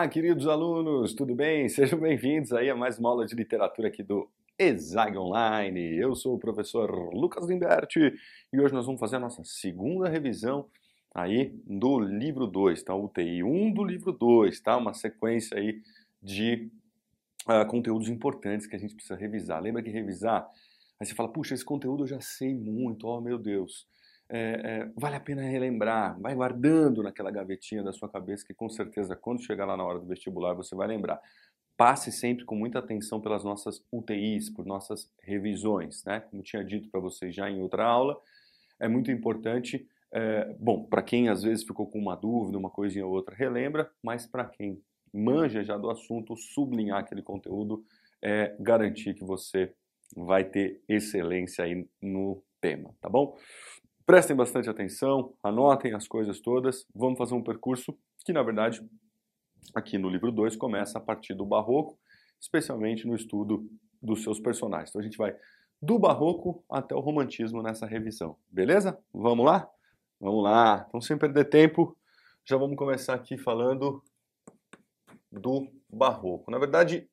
Olá, queridos alunos, tudo bem? Sejam bem-vindos aí a mais uma aula de literatura aqui do Exag Online. Eu sou o professor Lucas Limberti e hoje nós vamos fazer a nossa segunda revisão aí do livro 2, tá? UTI 1 do livro 2, tá? Uma sequência aí de uh, conteúdos importantes que a gente precisa revisar. Lembra que revisar, aí você fala, puxa, esse conteúdo eu já sei muito, oh meu Deus é, é, vale a pena relembrar, vai guardando naquela gavetinha da sua cabeça que com certeza quando chegar lá na hora do vestibular você vai lembrar. Passe sempre com muita atenção pelas nossas UTIs, por nossas revisões, né? Como tinha dito para vocês já em outra aula, é muito importante. É, bom, para quem às vezes ficou com uma dúvida, uma coisinha ou outra, relembra, mas para quem manja já do assunto, sublinhar aquele conteúdo é garantir que você vai ter excelência aí no tema, tá bom? Prestem bastante atenção, anotem as coisas todas. Vamos fazer um percurso que, na verdade, aqui no livro 2 começa a partir do Barroco, especialmente no estudo dos seus personagens. Então a gente vai do Barroco até o Romantismo nessa revisão. Beleza? Vamos lá? Vamos lá. Então, sem perder tempo, já vamos começar aqui falando do Barroco. Na verdade,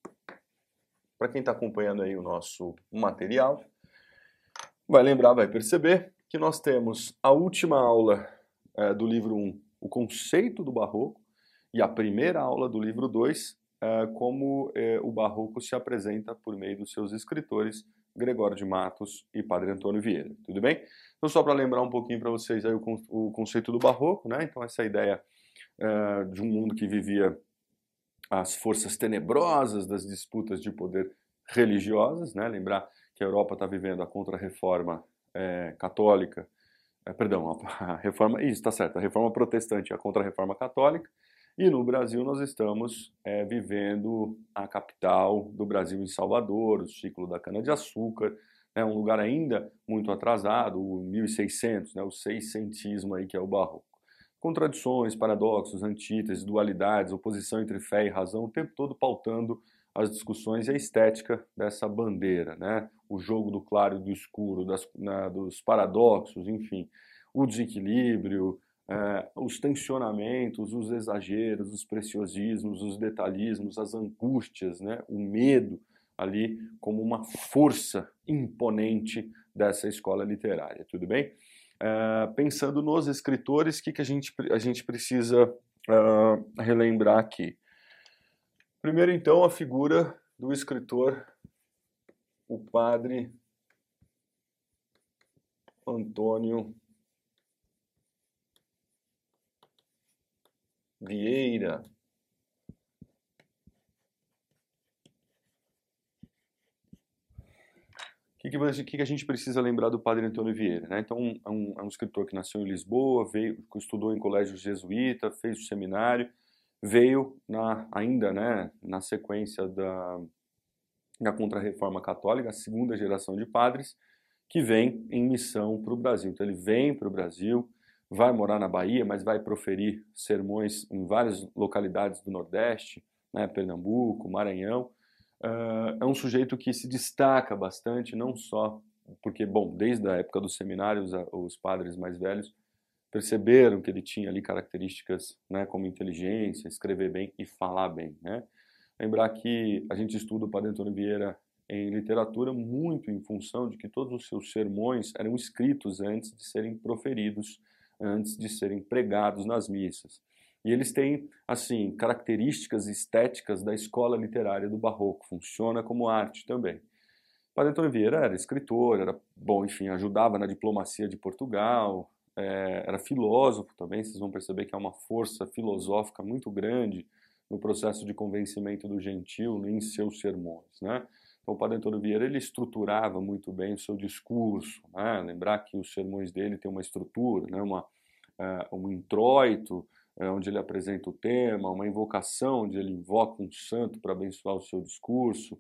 para quem está acompanhando aí o nosso material, vai lembrar, vai perceber que nós temos a última aula é, do livro 1, o conceito do barroco, e a primeira aula do livro 2, é, como é, o barroco se apresenta por meio dos seus escritores, Gregório de Matos e Padre Antônio Vieira. Tudo bem? Então, só para lembrar um pouquinho para vocês aí o, o, conceito do barroco, né? Então, essa ideia é, de um mundo que vivia as forças tenebrosas das disputas de poder religiosas, né? Lembrar que a Europa está vivendo a contra-reforma é, católica, é, perdão, a, reforma, isso está certo, a reforma protestante e a contra-reforma católica, e no Brasil nós estamos é, vivendo a capital do Brasil em Salvador, o ciclo da cana-de-açúcar, né, um lugar ainda muito atrasado, o 1600, né, o seiscentismo aí que é o barroco. Contradições, paradoxos, antíteses, dualidades, oposição entre fé e razão, o tempo todo pautando as discussões e a estética dessa bandeira, né? o jogo do claro e do escuro, das, né, dos paradoxos, enfim, o desequilíbrio, é, os tensionamentos, os exageros, os preciosismos, os detalhismos, as angústias, né? o medo ali como uma força imponente dessa escola literária, tudo bem? É, pensando nos escritores, o que, que a, gente, a gente precisa uh, relembrar aqui? Primeiro, então, a figura do escritor, o padre Antônio Vieira. O que, que, que, a gente precisa lembrar do padre Antônio Vieira? Né? Então, é um, é um escritor que nasceu em Lisboa, veio, estudou em colégio jesuíta, fez o seminário, veio na, ainda né, na sequência da, da Contra-Reforma Católica, a segunda geração de padres, que vem em missão para o Brasil. Então ele vem para o Brasil, vai morar na Bahia, mas vai proferir sermões em várias localidades do Nordeste, né, Pernambuco, Maranhão. Uh, é um sujeito que se destaca bastante, não só porque, bom, desde a época dos seminários, os padres mais velhos perceberam que ele tinha ali características né, como inteligência, escrever bem e falar bem. Né? Lembrar que a gente estuda o Padre Antônio Vieira em literatura muito em função de que todos os seus sermões eram escritos antes de serem proferidos, antes de serem pregados nas missas. E eles têm, assim, características estéticas da escola literária do Barroco, funciona como arte também. Padre Antônio Vieira era escritor, era, bom, enfim, ajudava na diplomacia de Portugal, é, era filósofo também, vocês vão perceber que há uma força filosófica muito grande no processo de convencimento do gentil em seus sermões, né? Então, o Padre Antônio Vieira ele estruturava muito bem o seu discurso, né? lembrar que os sermões dele têm uma estrutura, né? uma, uh, um introito, uh, onde ele apresenta o tema, uma invocação, onde ele invoca um santo para abençoar o seu discurso,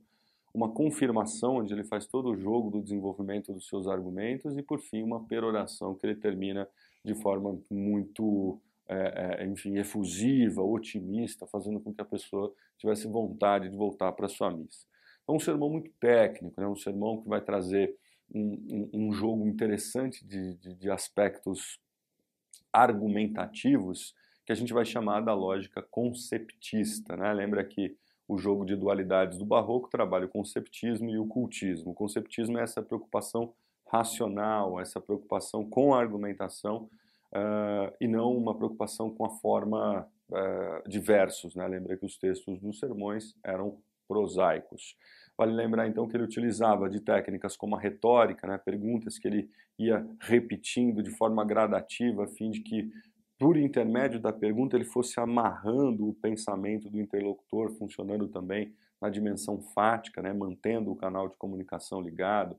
uma confirmação, onde ele faz todo o jogo do desenvolvimento dos seus argumentos, e por fim, uma peroração que ele termina de forma muito, é, é, enfim, efusiva, otimista, fazendo com que a pessoa tivesse vontade de voltar para sua missa. É um sermão muito técnico, né? um sermão que vai trazer um, um, um jogo interessante de, de, de aspectos argumentativos que a gente vai chamar da lógica conceptista. Né? Lembra que o jogo de dualidades do barroco trabalha o conceptismo e o cultismo. O conceptismo é essa preocupação racional, essa preocupação com a argumentação uh, e não uma preocupação com a forma uh, de versos. Né? Lembra que os textos dos sermões eram prosaicos. Vale lembrar então que ele utilizava de técnicas como a retórica, né, perguntas que ele ia repetindo de forma gradativa, a fim de que, por intermédio da pergunta, ele fosse amarrando o pensamento do interlocutor, funcionando também na dimensão fática, né, mantendo o canal de comunicação ligado.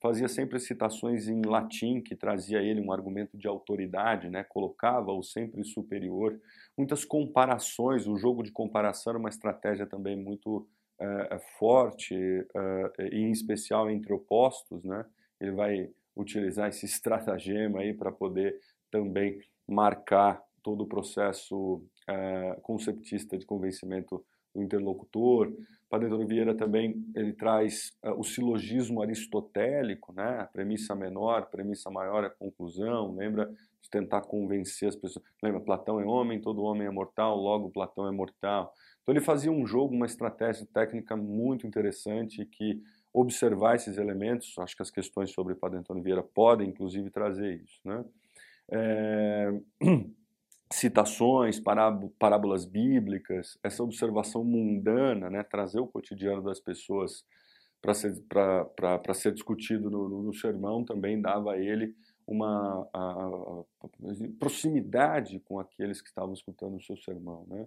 Fazia sempre citações em latim, que trazia ele um argumento de autoridade, né, colocava-o sempre superior. Muitas comparações, o jogo de comparação era uma estratégia também muito é, forte, é, e em especial entre opostos, né? ele vai utilizar esse estratagema aí para poder também marcar todo o processo é, conceptista de convencimento do interlocutor. Padre Vieira também ele traz uh, o silogismo aristotélico, né? Premissa menor, premissa maior é a conclusão. Lembra de tentar convencer as pessoas. Lembra, Platão é homem, todo homem é mortal, logo Platão é mortal. Então ele fazia um jogo, uma estratégia técnica muito interessante que observar esses elementos, acho que as questões sobre Padre Antônio Vieira podem inclusive trazer isso, né? É, citações, parábolas bíblicas, essa observação mundana, né, trazer o cotidiano das pessoas para ser, ser discutido no, no, no, sermão também dava a ele uma a, a, proximidade com aqueles que estavam escutando o seu sermão. Né?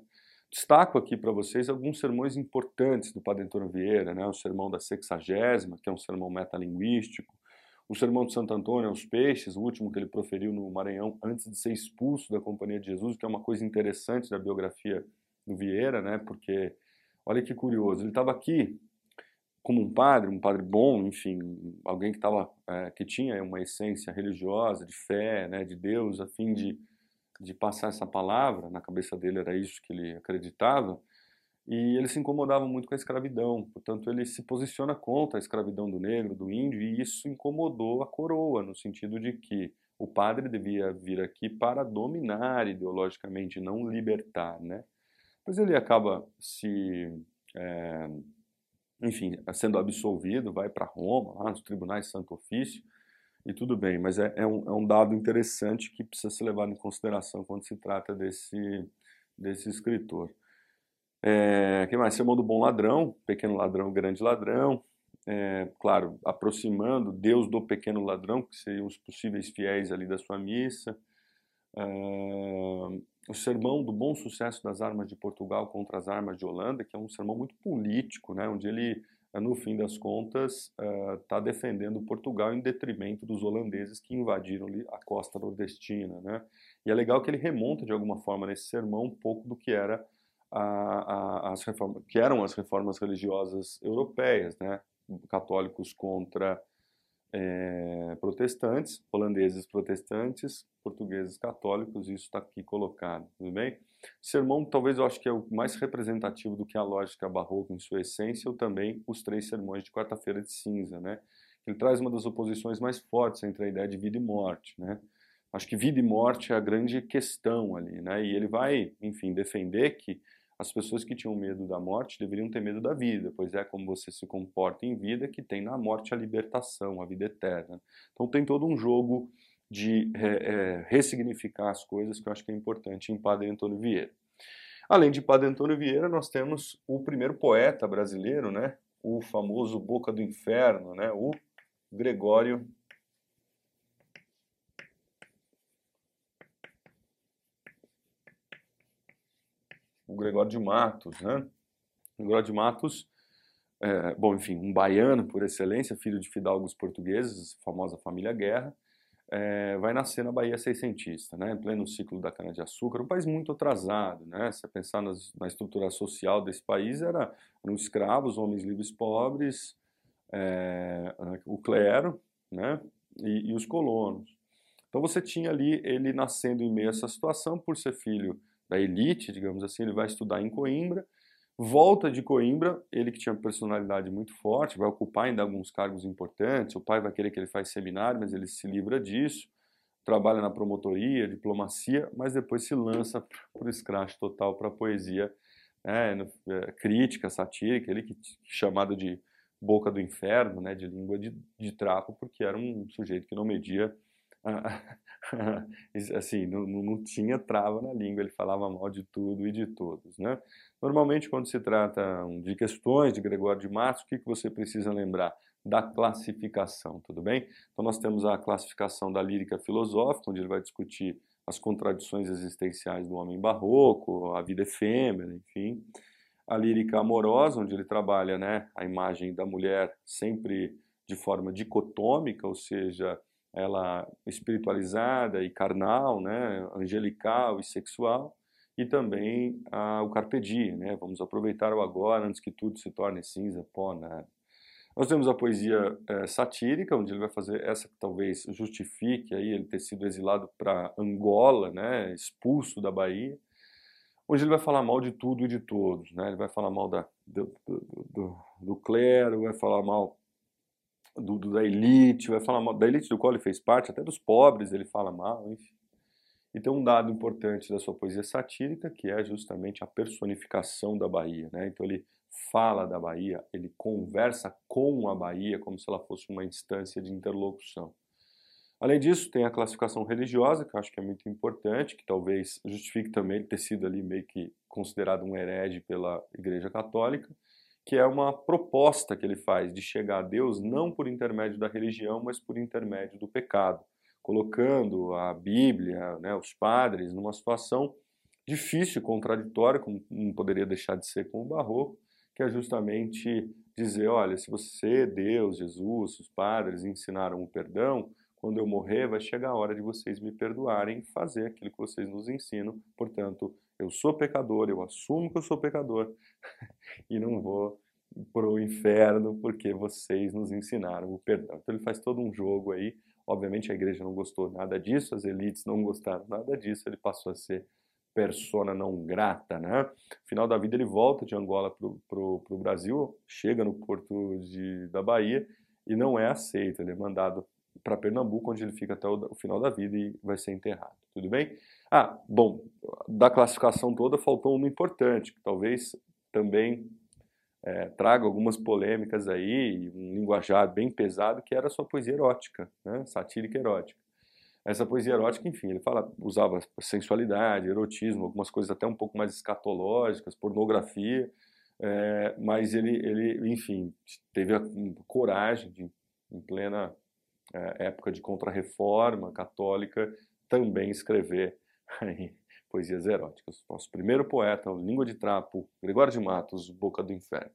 Destaco aqui para vocês alguns sermões importantes do Padre Antônio Vieira, né? o sermão da sexagésima, que é um sermão metalinguístico, o sermão de Santo Antônio aos peixes, o último que ele proferiu no Maranhão antes de ser expulso da Companhia de Jesus, que é uma coisa interessante da biografia do Vieira, né? porque olha que curioso, ele estava aqui como um padre, um padre bom, enfim, alguém que, tava, é, que tinha uma essência religiosa, de fé, né, de Deus, a fim de de passar essa palavra, na cabeça dele era isso que ele acreditava, e ele se incomodava muito com a escravidão, portanto ele se posiciona contra a escravidão do negro, do índio, e isso incomodou a coroa, no sentido de que o padre devia vir aqui para dominar ideologicamente, não libertar, né? Pois ele acaba se, é, enfim, sendo absolvido, vai para Roma, lá nos tribunais Santo Ofício, e tudo bem, mas é, é, um, é um dado interessante que precisa ser levado em consideração quando se trata desse, desse escritor. É, que mais? Sermão do Bom Ladrão, Pequeno Ladrão, Grande Ladrão. É, claro, aproximando Deus do pequeno ladrão, que seriam os possíveis fiéis ali da sua missa. É, o sermão do bom sucesso das armas de Portugal contra as armas de Holanda, que é um sermão muito político, né, onde ele no fim das contas, está uh, defendendo Portugal em detrimento dos holandeses que invadiram a costa nordestina. Né? E é legal que ele remonta, de alguma forma, nesse sermão, um pouco do que, era as reformas, que eram as reformas religiosas europeias, né? católicos contra é, protestantes, holandeses protestantes, portugueses católicos, isso está aqui colocado, tudo bem? Sermão, talvez eu acho que é o mais representativo do que a lógica barroca em sua essência, ou também os três sermões de quarta-feira de cinza, né? Ele traz uma das oposições mais fortes entre a ideia de vida e morte, né? Acho que vida e morte é a grande questão ali, né? E ele vai, enfim, defender que as pessoas que tinham medo da morte deveriam ter medo da vida, pois é como você se comporta em vida que tem na morte a libertação, a vida eterna. Então tem todo um jogo de é, é, ressignificar as coisas que eu acho que é importante em Padre Antônio Vieira. Além de Padre Antônio Vieira, nós temos o primeiro poeta brasileiro, né? o famoso Boca do Inferno, né? o Gregório o Gregório de Matos, né? O Gregório de Matos, é, bom, enfim, um baiano por excelência, filho de fidalgos portugueses, famosa família Guerra, é, vai nascer na Bahia seiscentista, né, em pleno ciclo da cana-de-açúcar, um país muito atrasado, né, se pensar nas, na estrutura social desse país, era, eram escravos, homens livres pobres, é, o clero, né, e, e os colonos. Então você tinha ali ele nascendo em meio a essa situação, por ser filho da elite, digamos assim, ele vai estudar em Coimbra, volta de Coimbra, ele que tinha personalidade muito forte, vai ocupar ainda alguns cargos importantes, o pai vai querer que ele faça seminário, mas ele se livra disso, trabalha na promotoria, diplomacia, mas depois se lança para o scratch total para a poesia né, é, crítica, satírica, ele que chamado de boca do inferno, né, de língua de, de trapo, porque era um sujeito que não media assim, não, não, tinha trava na língua, ele falava mal de tudo e de todos, né? Normalmente, quando se trata de questões de Gregório de Matos, o que, que você precisa lembrar? Da classificação, tudo bem? Então, nós temos a classificação da lírica filosófica, onde ele vai discutir as contradições existenciais do homem barroco, a vida efêmera, enfim. A lírica amorosa, onde ele trabalha né, a imagem da mulher sempre de forma dicotômica, ou seja, ela espiritualizada e carnal, né, angelical e sexual e também ah, o carpe diem, né? Vamos aproveitar o agora antes que tudo se torne cinza, pó, nada. Nós temos a poesia é, satírica, onde ele vai fazer essa que talvez justifique aí ele ter sido exilado para Angola, né, expulso da Bahia, onde ele vai falar mal de tudo e de todos, né? Ele vai falar mal da, do, do, do, do clero, vai falar mal do, da elite, vai falar mal da elite do qual ele fez parte, até dos pobres ele fala mal, enfim. E tem um dado importante da sua poesia satírica, que é justamente a personificação da Bahia. Né? Então ele fala da Bahia, ele conversa com a Bahia como se ela fosse uma instância de interlocução. Além disso, tem a classificação religiosa, que eu acho que é muito importante, que talvez justifique também ter sido ali meio que considerado um herege pela Igreja Católica, que é uma proposta que ele faz de chegar a Deus não por intermédio da religião, mas por intermédio do pecado colocando a Bíblia, né, os padres, numa situação difícil contraditória, como não poderia deixar de ser com o Barroco, que é justamente dizer, olha, se você, Deus, Jesus, os padres ensinaram o perdão, quando eu morrer vai chegar a hora de vocês me perdoarem e fazer aquilo que vocês nos ensinam. Portanto, eu sou pecador, eu assumo que eu sou pecador e não vou para o inferno porque vocês nos ensinaram o perdão. Então ele faz todo um jogo aí Obviamente a igreja não gostou nada disso, as elites não gostaram nada disso, ele passou a ser persona não grata, né? No final da vida ele volta de Angola para o Brasil, chega no porto de, da Bahia e não é aceito, ele é mandado para Pernambuco, onde ele fica até o, o, final da vida e vai ser enterrado. Tudo bem? Ah, bom, da classificação toda faltou uma importante, que talvez também é, traga algumas polêmicas aí, um linguajar bem pesado, que era a sua poesia erótica, né? satírica erótica. Essa poesia erótica, enfim, ele fala, usava sensualidade, erotismo, algumas coisas até um pouco mais escatológicas, pornografia, é, mas ele, ele, enfim, teve a coragem de, em plena é, época de contrarreforma católica, também escrever poesias eróticas. Nosso primeiro poeta, Língua de Trapo, Gregório de Matos, Boca do Inferno.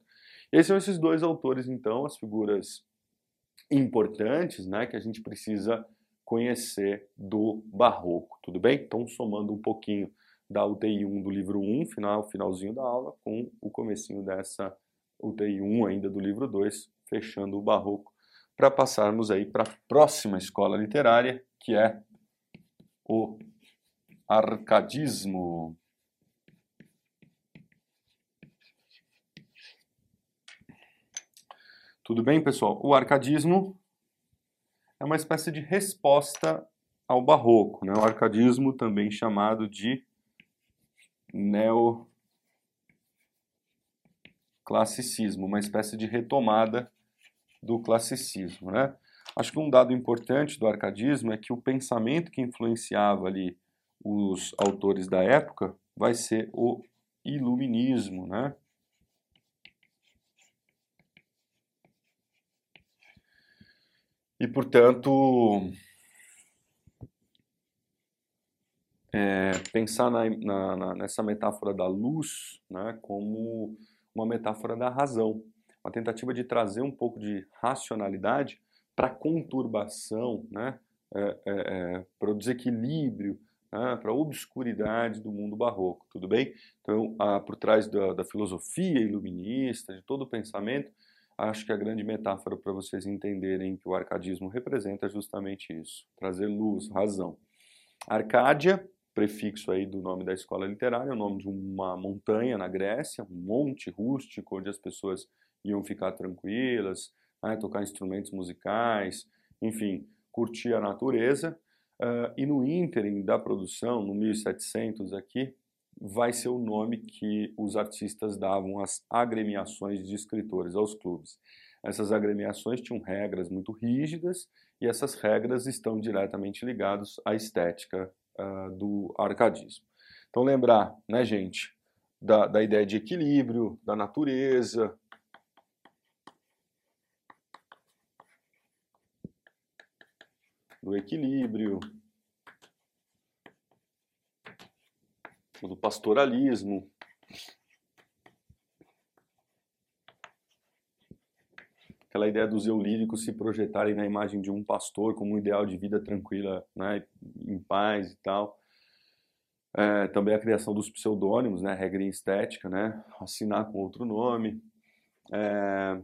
Esses são esses dois autores, então, as figuras importantes né, que a gente precisa conhecer do Barroco, tudo bem? Então, somando um pouquinho da UTI 1 do livro 1, final, finalzinho da aula, com o comecinho dessa UTI 1 ainda do livro 2, fechando o Barroco, para passarmos aí para a próxima escola literária, que é o arcadismo. Tudo bem, pessoal? O arcadismo é uma espécie de resposta ao barroco, né? O arcadismo também chamado de neoclassicismo, uma espécie de retomada do classicismo, né? Acho que um dado importante do arcadismo é que o pensamento que influenciava ali os autores da época vai ser o iluminismo, né? E, portanto, é, pensar na, na, nessa metáfora da luz né, como uma metáfora da razão, uma tentativa de trazer um pouco de racionalidade para a conturbação, né, é, é, é para o desequilíbrio né, para a obscuridade do mundo barroco, tudo bem? Então, por trás da, da, filosofia iluminista, de todo o pensamento, acho que a grande metáfora para vocês entenderem que o arcadismo representa é justamente isso, trazer luz, razão. Arcádia, prefixo aí do nome da escola literária, é o nome de uma montanha na Grécia, um monte rústico onde as pessoas iam ficar tranquilas, né, tocar instrumentos musicais, enfim, curtir a natureza. Uh, e no ínterim da produção, no 1700 aqui, vai ser o nome que os artistas davam às agremiações de escritores, aos clubes. Essas agremiações tinham regras muito rígidas e essas regras estão diretamente ligadas à estética uh, do arcadismo. Então lembrar, né, gente, da, da ideia de equilíbrio, da natureza, do equilíbrio, do pastoralismo. Aquela ideia dos eu líricos se projetarem na imagem de um pastor como um ideal de vida tranquila, né, em paz e tal. É, também a criação dos pseudônimos, né, regra estética, né, assinar com outro nome. É,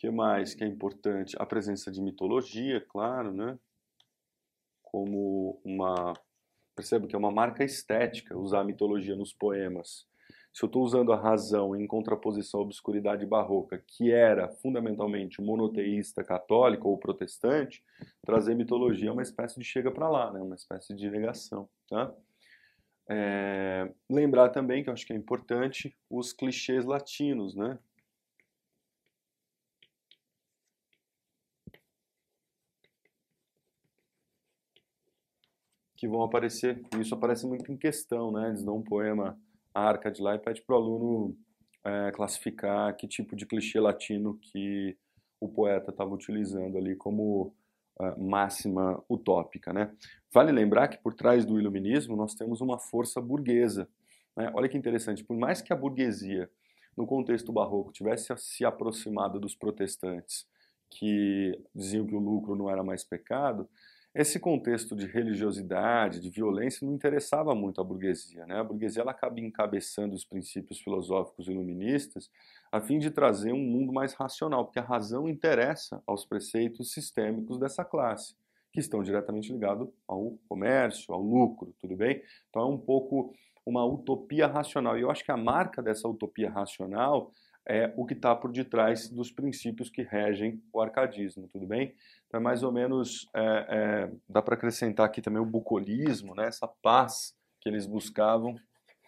que mais que é importante? A presença de mitologia, claro, né? Como uma. Percebe que é uma marca estética usar a mitologia nos poemas. Se eu estou usando a razão em contraposição à obscuridade barroca, que era fundamentalmente monoteísta católica ou protestante, trazer mitologia é uma espécie de chega para lá, né? uma espécie de negação. Tá? É... lembrar também, que eu acho que é importante, os clichês latinos, né? Que vão aparecer, isso aparece muito em questão, né? Eles dão um poema à arca de lá e pede para o aluno é, classificar que tipo de clichê latino que o poeta estava utilizando ali como uh, máxima utópica, né? Vale lembrar que por trás do iluminismo nós temos uma força burguesa. Né? Olha que interessante, por mais que a burguesia, no contexto barroco, tivesse se aproximado dos protestantes, que diziam que o lucro não era mais pecado, esse contexto de religiosidade, de violência, não interessava muito à burguesia. Né? A burguesia ela acaba encabeçando os princípios filosóficos iluministas a fim de trazer um mundo mais racional, porque a razão interessa aos preceitos sistêmicos dessa classe, que estão diretamente ligados ao comércio, ao lucro, tudo bem? Então é um pouco uma utopia racional. E eu acho que a marca dessa utopia racional é o que está por detrás dos princípios que regem o arcadismo, tudo bem? Então é mais ou menos, é, é, dá para acrescentar aqui também o bucolismo, né? essa paz que eles buscavam,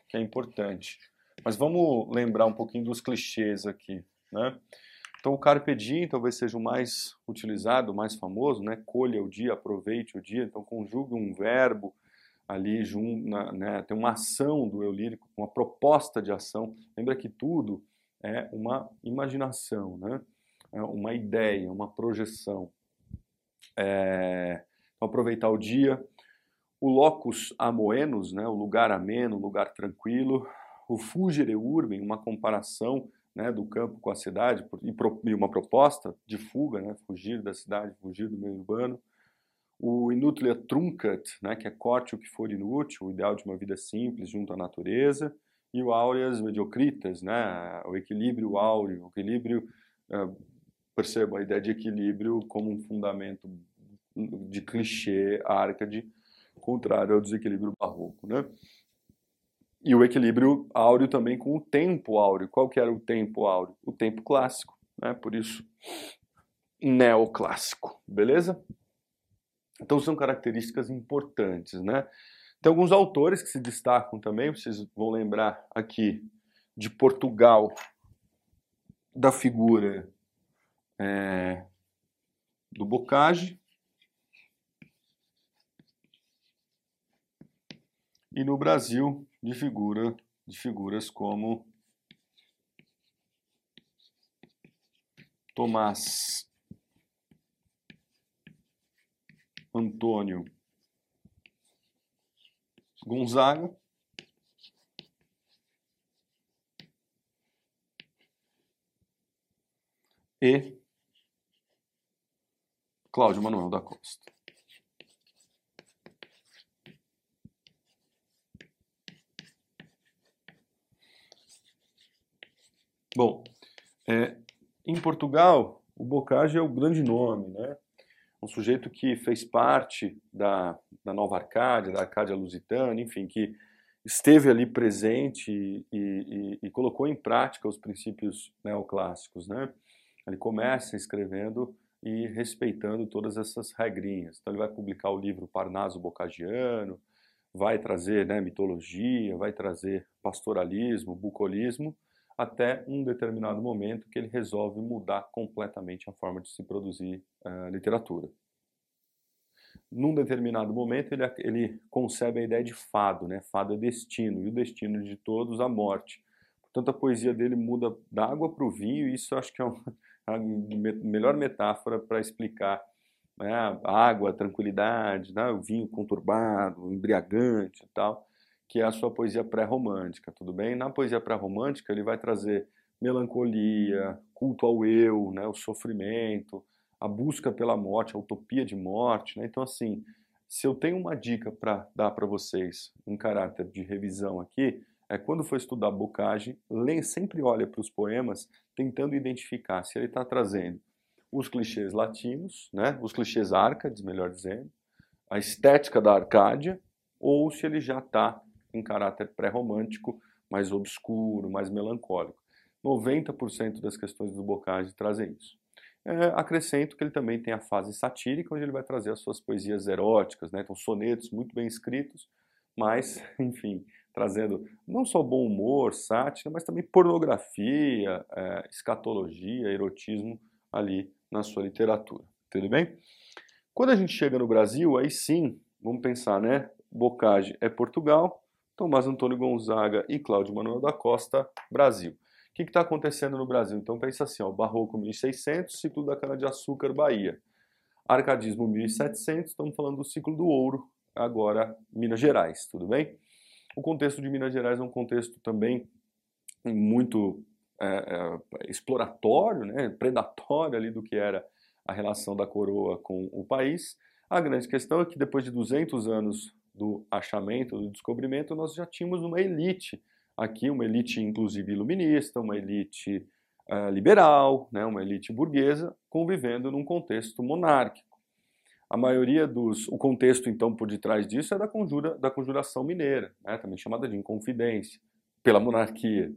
que é importante. Mas vamos lembrar um pouquinho dos clichês aqui, né? Então o carpe diem talvez seja o mais utilizado, o mais famoso, né? Colha o dia, aproveite o dia. Então conjugue um verbo ali, né? tem uma ação do eu lírico, uma proposta de ação. Lembra que tudo é uma imaginação, né? é uma ideia, uma projeção. É, aproveitar o dia. O locus amoenos, né? o lugar ameno, o lugar tranquilo. O fugere urbem, uma comparação né, do campo com a cidade e uma proposta de fuga, né, fugir da cidade, fugir do meio urbano. O inutilia truncat, né, que é corte o que for inútil, o ideal de uma vida simples junto à natureza e o aureas mediocritas, né? o equilíbrio áureo, o equilíbrio, uh, perceba a ideia de equilíbrio como um fundamento de clichê árcade, contrário ao desequilíbrio barroco. Né? E o equilíbrio áureo também com o tempo áureo. Qual que era o tempo áureo? O tempo clássico, né? por isso neoclássico, beleza? Então são características importantes, né? Tem alguns autores que se destacam também, vocês vão lembrar aqui de Portugal, da figura é, do Bocage. E no Brasil, de, figura, de figuras como Tomás Antônio Gonzaga. E Cláudio Manuel da Costa. Bom, é, em Portugal, o Bocage é o grande nome, né? um sujeito que fez parte da, da Nova Arcádia, da Arcádia Lusitana, enfim, que esteve ali presente e, e, e, colocou em prática os princípios neoclássicos. Né? Ele começa escrevendo e respeitando todas essas regrinhas. Então ele vai publicar o livro Parnaso Bocagiano, vai trazer né, mitologia, vai trazer pastoralismo, bucolismo, até um determinado momento que ele resolve mudar completamente a forma de se produzir uh, literatura. Num determinado momento ele, ele concebe a ideia de fado, né? fado é destino, e o destino de todos a morte. Portanto, a poesia dele muda da água para o vinho, e isso acho que é uma, a melhor metáfora para explicar né, água, tranquilidade, né, o vinho conturbado, embriagante e tal, que é a sua poesia pré-romântica, tudo bem? Na poesia pré-romântica ele vai trazer melancolia, culto ao eu, né, o sofrimento, a busca pela morte, a utopia de morte, né? Então assim, se eu tenho uma dica para dar para vocês, um caráter de revisão aqui, é quando for estudar Bocage, sempre olha para os poemas tentando identificar se ele está trazendo os clichês latinos, né, os clichês árcades, melhor dizendo, a estética da Arcádia, ou se ele já está em caráter pré-romântico, mais obscuro, mais melancólico. 90% das questões do Bocage trazem isso. É, acrescento que ele também tem a fase satírica, onde ele vai trazer as suas poesias eróticas, né? então sonetos muito bem escritos, mas, enfim, trazendo não só bom humor, sátira, mas também pornografia, é, escatologia, erotismo ali na sua literatura. Tudo bem? Quando a gente chega no Brasil, aí sim, vamos pensar, né? Bocage é Portugal, Tomás Antônio Gonzaga e Cláudio Manuel da Costa, Brasil. O que está acontecendo no Brasil? Então pensa assim, ó, Barroco 1600, ciclo da cana-de-açúcar, Bahia. Arcadismo 1700, estamos falando do ciclo do ouro, agora Minas Gerais, tudo bem? O contexto de Minas Gerais é um contexto também muito é, é, exploratório, né, predatório ali do que era a relação da coroa com o país. A grande questão é que depois de 200 anos do achamento, do descobrimento, nós já tínhamos uma elite aqui, uma elite inclusive iluminista, uma elite uh, liberal, né, uma elite burguesa, convivendo num contexto monárquico. A maioria dos. O contexto, então, por detrás disso é da, conjura, da conjuração mineira, né, também chamada de inconfidência, pela monarquia.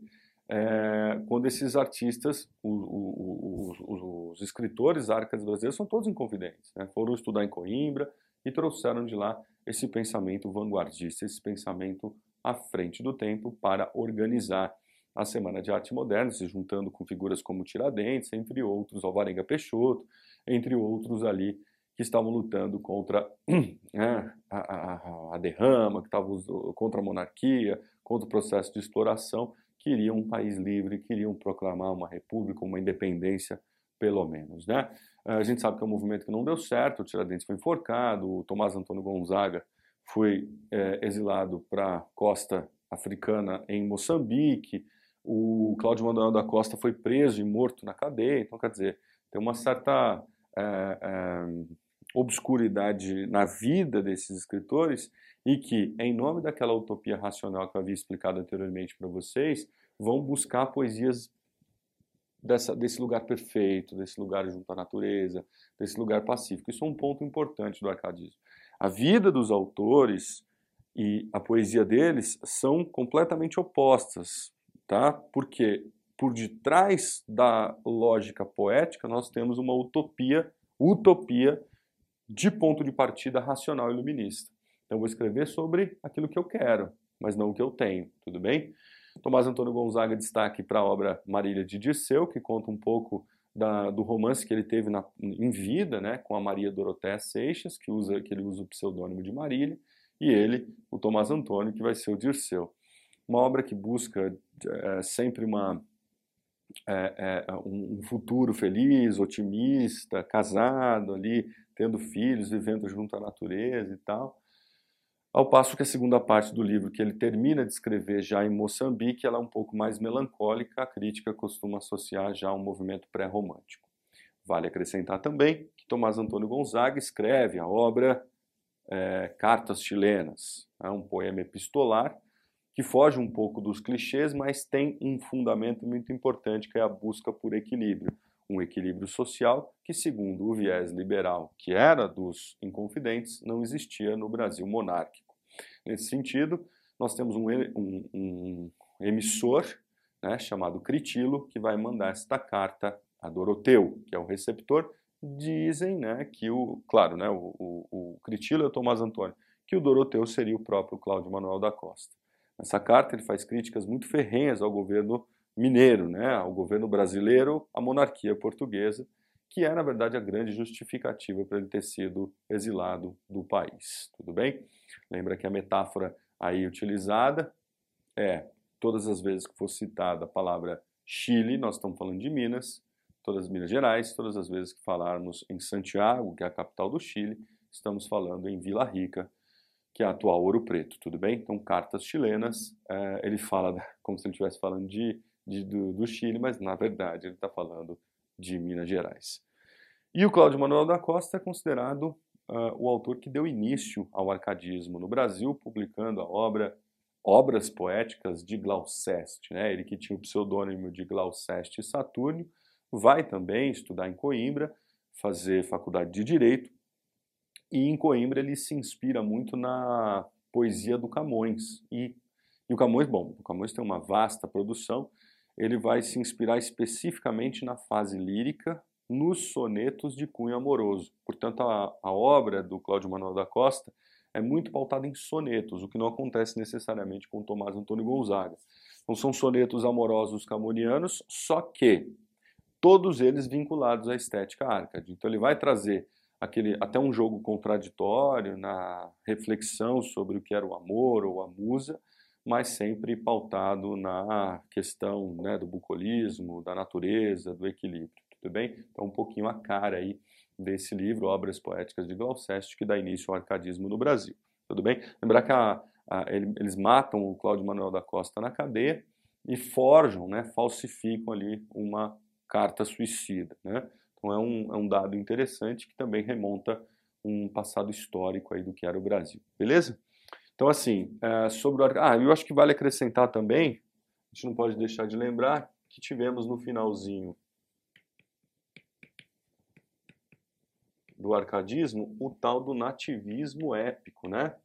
É, quando esses artistas, os, os, os escritores arcas brasileiros, são todos inconfidentes. Né, foram estudar em Coimbra e trouxeram de lá esse pensamento vanguardista, esse pensamento à frente do tempo para organizar a Semana de Arte Moderna, se juntando com figuras como Tiradentes, entre outros, Alvarenga Peixoto, entre outros ali que estavam lutando contra né, a, a, a, derrama, que estavam contra a monarquia, contra o processo de exploração, queriam um país livre, queriam proclamar uma república, uma independência, pelo menos. Né? A gente sabe que é um movimento que não deu certo, o Tiradentes foi enforcado, o Tomás Antônio Gonzaga foi é, exilado para a costa africana em Moçambique, o Cláudio Manuel da Costa foi preso e morto na cadeia, então quer dizer, tem uma certa é, obscuridade na vida desses escritores e que, em nome daquela utopia racional que eu havia explicado anteriormente para vocês, vão buscar poesias dessa, desse lugar perfeito, desse lugar junto à natureza, desse lugar pacífico. Isso é um ponto importante do arcadismo. A vida dos autores e a poesia deles são completamente opostas, tá? Porque por detrás da lógica poética nós temos uma utopia, utopia de ponto de partida racional iluminista. Então, vou escrever sobre aquilo que eu quero, mas não o que eu tenho, tudo bem? Tomás Antônio Gonzaga destaque para a obra Marília de Dirceu, que conta um pouco da, do romance que ele teve na, em vida, né, com a Maria Dorotéia Seixas, que, usa, que ele usa o pseudônimo de Marília, e ele, o Tomás Antônio, que vai ser o Dirceu. Uma obra que busca é, sempre uma, é, é, um futuro feliz, otimista, casado ali, tendo filhos, vivendo junto à natureza e tal. Ao passo que a segunda parte do livro, que ele termina de escrever já em Moçambique, ela é um pouco mais melancólica, a crítica costuma associar já um movimento pré-romântico. Vale acrescentar também que Tomás Antônio Gonzaga escreve a obra é, Cartas Chilenas, é um poema epistolar que foge um pouco dos clichês, mas tem um fundamento muito importante que é a busca por equilíbrio um equilíbrio social que, segundo o viés liberal, que era dos inconfidentes, não existia no Brasil monárquico. Nesse sentido, nós temos um, um, um emissor né, chamado Critilo, que vai mandar esta carta a Doroteu, que é o receptor, dizem né, que o, claro, né, o, o, o Critilo e o Tomás Antônio, que o Doroteu seria o próprio Cláudio Manuel da Costa. Nessa carta ele faz críticas muito ferrenhas ao governo mineiro, né, ao governo brasileiro, à monarquia portuguesa, que é, na verdade, a grande justificativa para ele ter sido exilado do país. Tudo bem? Lembra que a metáfora aí utilizada é, todas as vezes que for citada a palavra Chile, nós estamos falando de Minas, todas as Minas Gerais, todas as vezes que falarmos em Santiago, que é a capital do Chile, estamos falando em Vila Rica, que é a atual Ouro Preto, tudo bem? Então, cartas chilenas, é, ele fala como se ele estivesse falando de, de do, do, Chile, mas na verdade ele está falando de Minas Gerais. E o Cláudio Manuel da Costa é considerado uh, o autor que deu início ao arcadismo no Brasil, publicando a obra Obras Poéticas de Gloucester, né? ele que tinha o pseudônimo de Gloucester Saturnio, vai também estudar em Coimbra, fazer faculdade de Direito, e em Coimbra ele se inspira muito na poesia do Camões. E, e o Camões, bom, o Camões tem uma vasta produção, ele vai se inspirar especificamente na fase lírica, nos sonetos de cunho amoroso. Portanto, a, a obra do Cláudio Manuel da Costa é muito pautada em sonetos, o que não acontece necessariamente com Tomás Antônio Gonzaga. Então, são sonetos amorosos camonianos, só que todos eles vinculados à estética arcade. Então, ele vai trazer aquele até um jogo contraditório na reflexão sobre o que era o amor ou a musa, mas sempre pautado na questão né, do bucolismo, da natureza, do equilíbrio, tudo bem? Então um pouquinho a cara aí desse livro, Obras Poéticas de Gloucester, que dá início ao arcadismo no Brasil, tudo bem? Lembrar que a, a, eles matam o Cláudio Manuel da Costa na cadeia e forjam, né, falsificam ali uma carta suicida, né? Então é um, é um dado interessante que também remonta um passado histórico aí do que era o Brasil, beleza? Então assim, é, sobre o... Ah, eu acho que vale acrescentar também, a gente não pode deixar de lembrar que tivemos no finalzinho do arcadismo o tal do nativismo épico, né?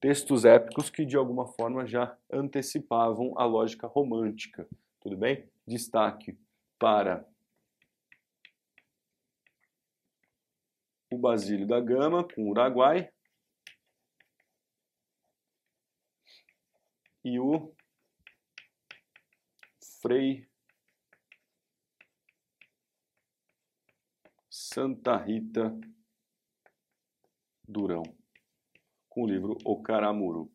Textos épicos que de alguma forma já antecipavam a lógica romântica, tudo bem? Destaque para o Basílio da Gama com o Uruguai e o Frei Santa Rita Durão, com o livro O Caramuru.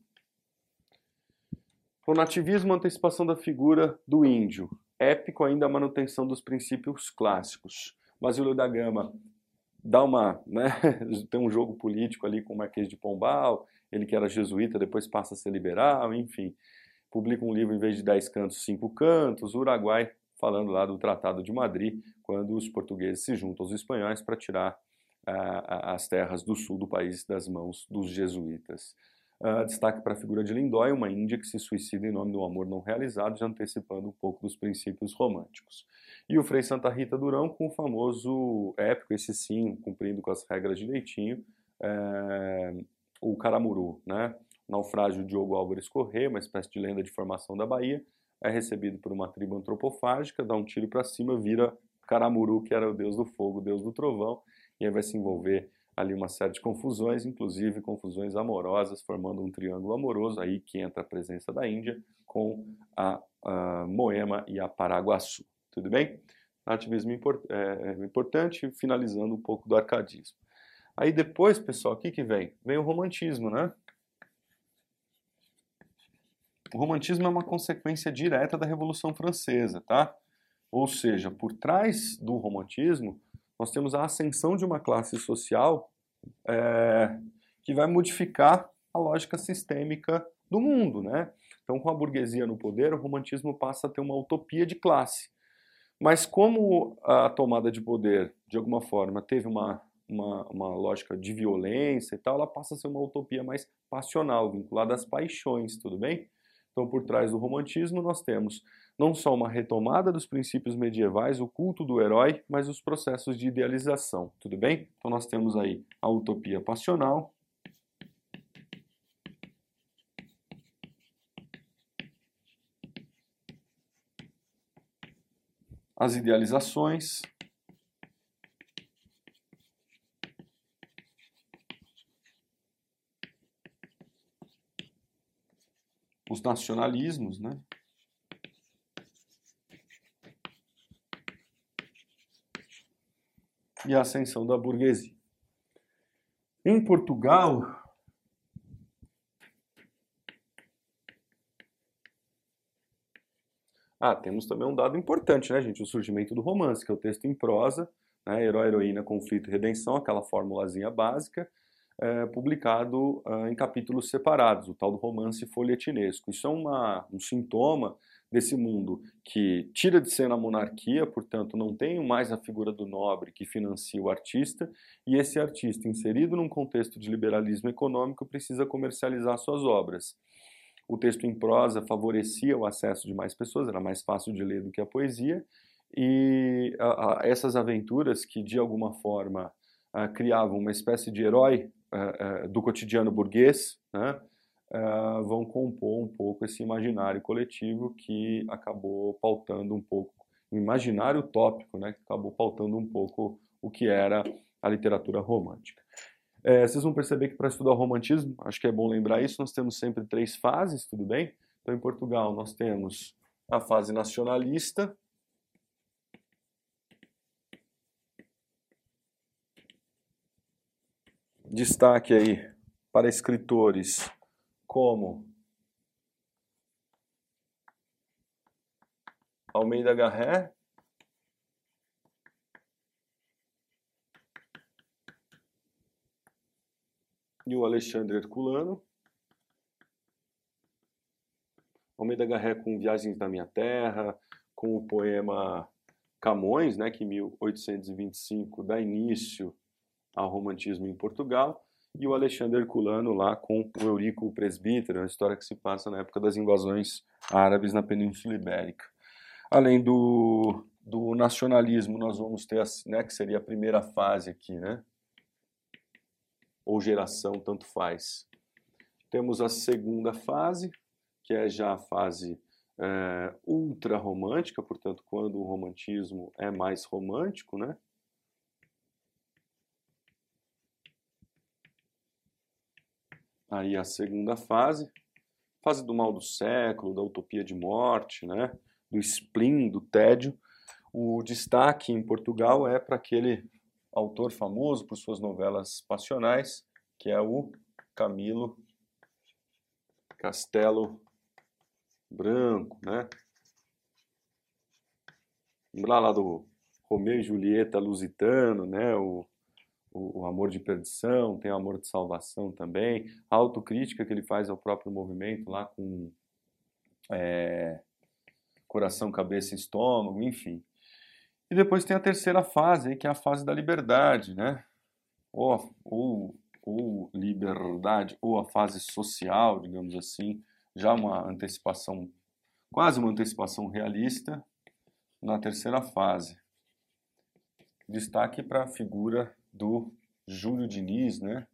O nativismo, antecipação da figura do índio. Épico ainda a manutenção dos princípios clássicos. Basílio da Gama dá uma, né, tem um jogo político ali com o Marquês de Pombal, ele que era jesuíta, depois passa a ser liberal, enfim. Publica um livro em vez de dez cantos, cinco cantos. O Uruguai falando lá do Tratado de Madrid, quando os portugueses se juntam aos espanhóis para tirar uh, as terras do sul do país das mãos dos jesuítas. Uh, destaque para a figura de Lindói, uma índia que se suicida em nome do amor não realizado, já antecipando um pouco dos princípios românticos. E o Frei Santa Rita Durão com o famoso épico, esse sim, cumprindo com as regras direitinho, é, o Caramuru, né? naufrágio Diogo Álvares Corrêa, uma espécie de lenda de formação da Bahia, é recebido por uma tribo antropofágica, dá um tiro para cima, vira Caramuru, que era o deus do fogo, o deus do trovão, e aí vai se envolver ali uma série de confusões, inclusive confusões amorosas, formando um triângulo amoroso, aí que entra a presença da Índia com a, a Moema e a Paraguaçu. Tudo bem? Ativismo import, é, é, importante, finalizando um pouco do arcadismo. Aí depois, pessoal, o que, que vem? Vem o romantismo, né? O romantismo é uma consequência direta da Revolução Francesa, tá? Ou seja, por trás do romantismo, nós temos a ascensão de uma classe social é, que vai modificar a lógica sistêmica do mundo, né? Então, com a burguesia no poder, o romantismo passa a ter uma utopia de classe. Mas como a tomada de poder, de alguma forma, teve uma, uma, uma lógica de violência e tal, ela passa a ser uma utopia mais passional, vinculada às paixões, tudo bem? Então, por trás do romantismo, nós temos não só uma retomada dos princípios medievais, o culto do herói, mas os processos de idealização, tudo bem? Então, nós temos aí a utopia passional, as idealizações, os nacionalismos, né? E a ascensão da burguesia. Em Portugal, Ah, temos também um dado importante, né, gente? O surgimento do romance, que é o texto em prosa, né, herói, heroína, conflito e redenção, aquela formulazinha básica, é, publicado uh, em capítulos separados, o tal do romance folhetinesco. Isso é uma, um sintoma desse mundo que tira de cena a monarquia, portanto não tem mais a figura do nobre que financia o artista, e esse artista, inserido num contexto de liberalismo econômico, precisa comercializar suas obras. O texto em prosa favorecia o acesso de mais pessoas, era mais fácil de ler do que a poesia, e a, a, essas aventuras que de alguma forma a, criavam uma espécie de herói do cotidiano burguês, né, vão compor um pouco esse imaginário coletivo que acabou pautando um pouco, o imaginário utópico, né, que acabou pautando um pouco o que era a literatura romântica. É, vocês vão perceber que para estudar o romantismo, acho que é bom lembrar isso, nós temos sempre três fases, tudo bem? Então, em Portugal, nós temos a fase nacionalista, destaque aí para escritores como Almeida Garré, e o Alexandre Herculano. Almeida Garré com Viagens da Minha Terra, com o poema Camões, né, que em 1825 dá início ao romantismo em Portugal, e o Alexandre Herculano lá com o Eurico Presbítero, uma história que se passa na época das invasões árabes na Península Ibérica. Além do, do nacionalismo, nós vamos ter, né, que seria a primeira fase aqui, né, ou geração, tanto faz. Temos a segunda fase, que é já a fase é, ultra romântica, portanto, quando o romantismo é mais romântico, né? Aí a segunda fase, fase do mal do século, da utopia de morte, né? Do spleen, do tédio. O destaque em Portugal é para aquele autor famoso por suas novelas passionais, que é o Camilo Castelo Branco, né? Lembrar lá do Romeu e Julieta Lusitano, né? O, o, o, amor de perdição, tem o amor de salvação também, a autocrítica que ele faz ao próprio movimento lá com é, coração, cabeça e estômago, enfim. E depois tem a terceira fase, que é a fase da liberdade, né? Ou, ou, ou liberdade, ou a fase social, digamos assim, já uma antecipação, quase uma antecipação realista na terceira fase. Destaque para a figura do Júlio Diniz, né?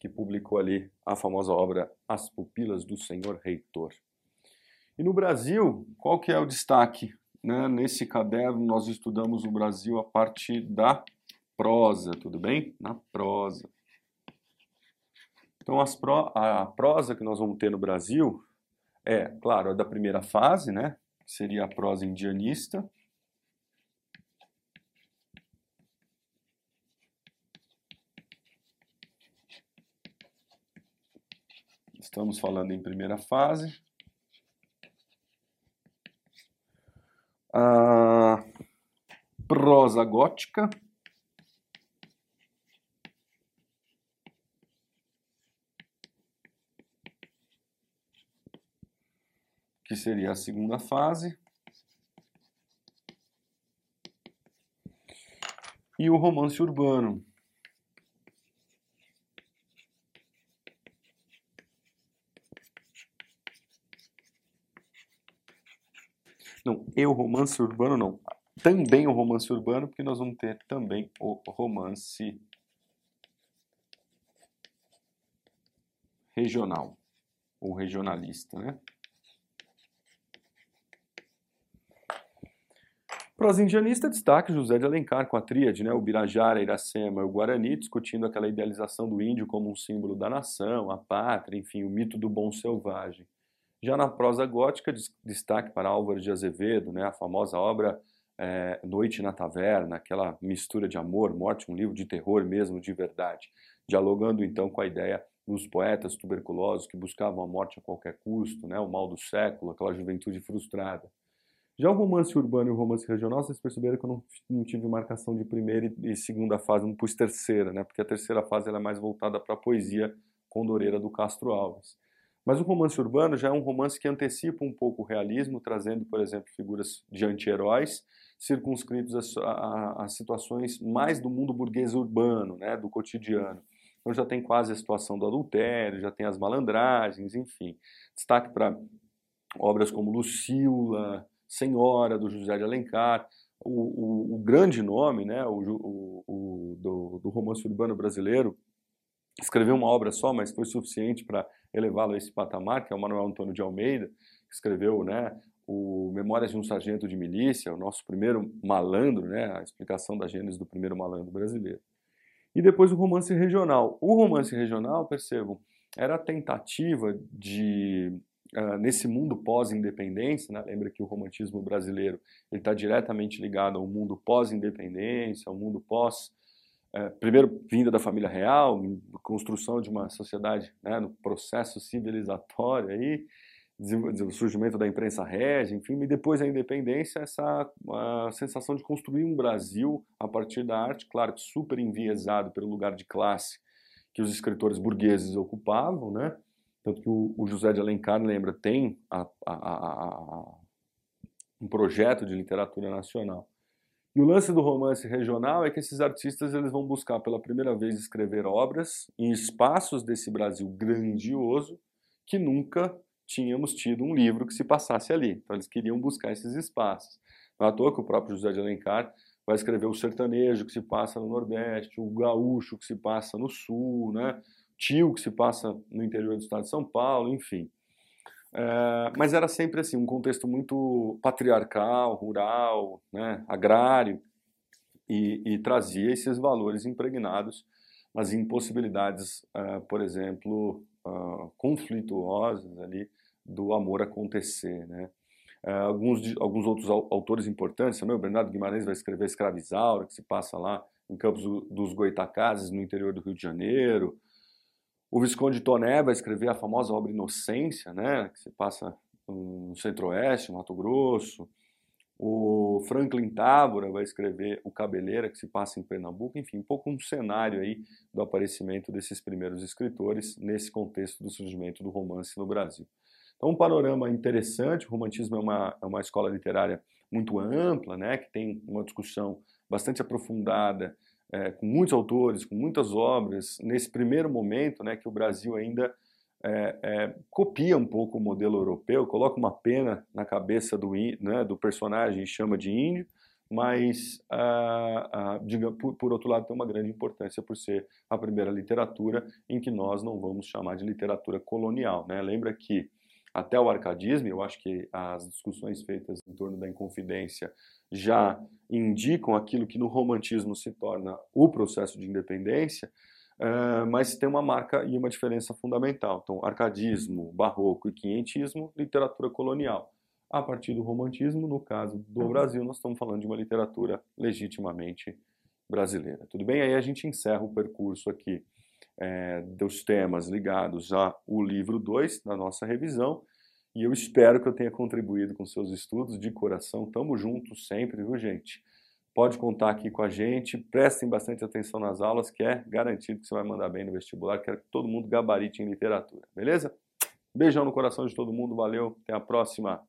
Que publicou ali a famosa obra As Pupilas do Senhor Reitor. E no Brasil, qual que é o destaque? Né? Nesse caderno nós estudamos o Brasil a partir da prosa, tudo bem? Na prosa. Então pro, a prosa que nós vamos ter no Brasil é, claro, a da primeira fase, né? Que seria a prosa indianista. Estamos falando em primeira fase. a prosa gótica. Que seria a segunda fase. E o romance urbano. Não, e o romance urbano não. Também o romance urbano, porque nós vamos ter também o romance regional, ou regionalista, né? prosa destaque José de Alencar com a tríade, né, o Birajara, Iracema e o Guarani, discutindo aquela idealização do índio como um símbolo da nação, a pátria, enfim, o mito do bom selvagem. Já na prosa gótica, destaque para Álvaro de Azevedo, né, a famosa obra é, Noite na Taverna, aquela mistura de amor, morte, um livro de terror mesmo, de verdade, dialogando então com a ideia dos poetas tuberculosos que buscavam a morte a qualquer custo, né, o mal do século, aquela juventude frustrada. Já o romance urbano e o romance regional, vocês perceberam que eu não, não tive marcação de primeira e segunda fase, não pus terceira, né? Porque a terceira fase é mais voltada para a poesia condoreira do Castro Alves. Mas o romance urbano já é um romance que antecipa um pouco o realismo, trazendo, por exemplo, figuras de anti-heróis circunscritos a, a, a, situações mais do mundo burguês urbano, né, do cotidiano. Então já tem quase a situação do adultério, já tem as malandragens, enfim. Destaque para obras como Lucila, Senhora, do José de Alencar, o, o, o grande nome né, o, do, do, romance urbano brasileiro, escreveu uma obra só, mas foi suficiente para elevá-lo a esse patamar, que é o Manuel Antônio de Almeida, que escreveu né, o Memórias de um Sargento de Milícia, o nosso primeiro malandro, né, a explicação da gênese do primeiro malandro brasileiro. E depois o romance regional. O romance regional, percebam, era a tentativa de uh, nesse mundo pós-independência, né? lembra que o romantismo brasileiro está diretamente ligado ao mundo pós-independência, ao mundo pós, uh, primeiro vinda da família real, construção de uma sociedade né, no processo civilizatório aí, o surgimento da imprensa régia, enfim, e depois a independência, essa sensação de construir um Brasil a partir da arte, claro que super enviesado pelo lugar de classe que os escritores burgueses ocupavam, né? Tanto que o, o José de Alencar, lembra, tem a, a, a, um projeto de literatura nacional. E o lance do romance regional é que esses artistas eles vão buscar pela primeira vez escrever obras em espaços desse Brasil grandioso que nunca tínhamos tido um livro que se passasse ali. Então eles queriam buscar esses espaços. Não é à toa que o próprio José de Alencar vai escrever o sertanejo que se passa no Nordeste, o gaúcho que se passa no Sul, né? tio que se passa no interior do estado de São Paulo, enfim. É, mas era sempre assim, um contexto muito patriarcal, rural, né, agrário, e, e, trazia esses valores impregnados nas impossibilidades, uh, por exemplo, uh, conflituosas ali do amor acontecer, né? Uh, alguns, alguns outros autores importantes, também o Bernardo Guimarães vai escrever Escravizaura, que se passa lá em Campos dos Goitacazes, no interior do Rio de Janeiro, o Visconde Toné vai escrever a famosa obra Inocência, né, que se passa no Centro-Oeste, Mato Grosso. O Franklin Távora vai escrever O Cabeleira, que se passa em Pernambuco. Enfim, um pouco um cenário aí do aparecimento desses primeiros escritores nesse contexto do surgimento do romance no Brasil. Então, um panorama interessante. O romantismo é uma, é uma escola literária muito ampla, né, que tem uma discussão bastante aprofundada é, com muitos autores, com muitas obras, nesse primeiro momento, né, que o Brasil ainda é, é, copia um pouco o modelo europeu, coloca uma pena na cabeça do, né, do personagem e chama de índio, mas, ah, ah, por, por, outro lado, tem uma grande importância por ser a primeira literatura em que nós não vamos chamar de literatura colonial. Né? Lembra que até o arcadismo, eu acho que as discussões feitas em torno da Inconfidência já indicam aquilo que no romantismo se torna o processo de independência, uh, mas tem uma marca e uma diferença fundamental. Então, arcadismo, barroco e quinhentismo, literatura colonial. A partir do romantismo, no caso do Brasil, nós estamos falando de uma literatura legitimamente brasileira. Tudo bem? Aí a gente encerra o percurso aqui é, dos temas ligados ao livro 2 da nossa revisão. E eu espero que eu tenha contribuído com seus estudos de coração. Tamo juntos sempre, viu, gente? Pode contar aqui com a gente. Prestem bastante atenção nas aulas, que é garantido que você vai mandar bem no vestibular. Quero que todo mundo gabarite em literatura, beleza? Beijão no coração de todo mundo. Valeu. Até a próxima.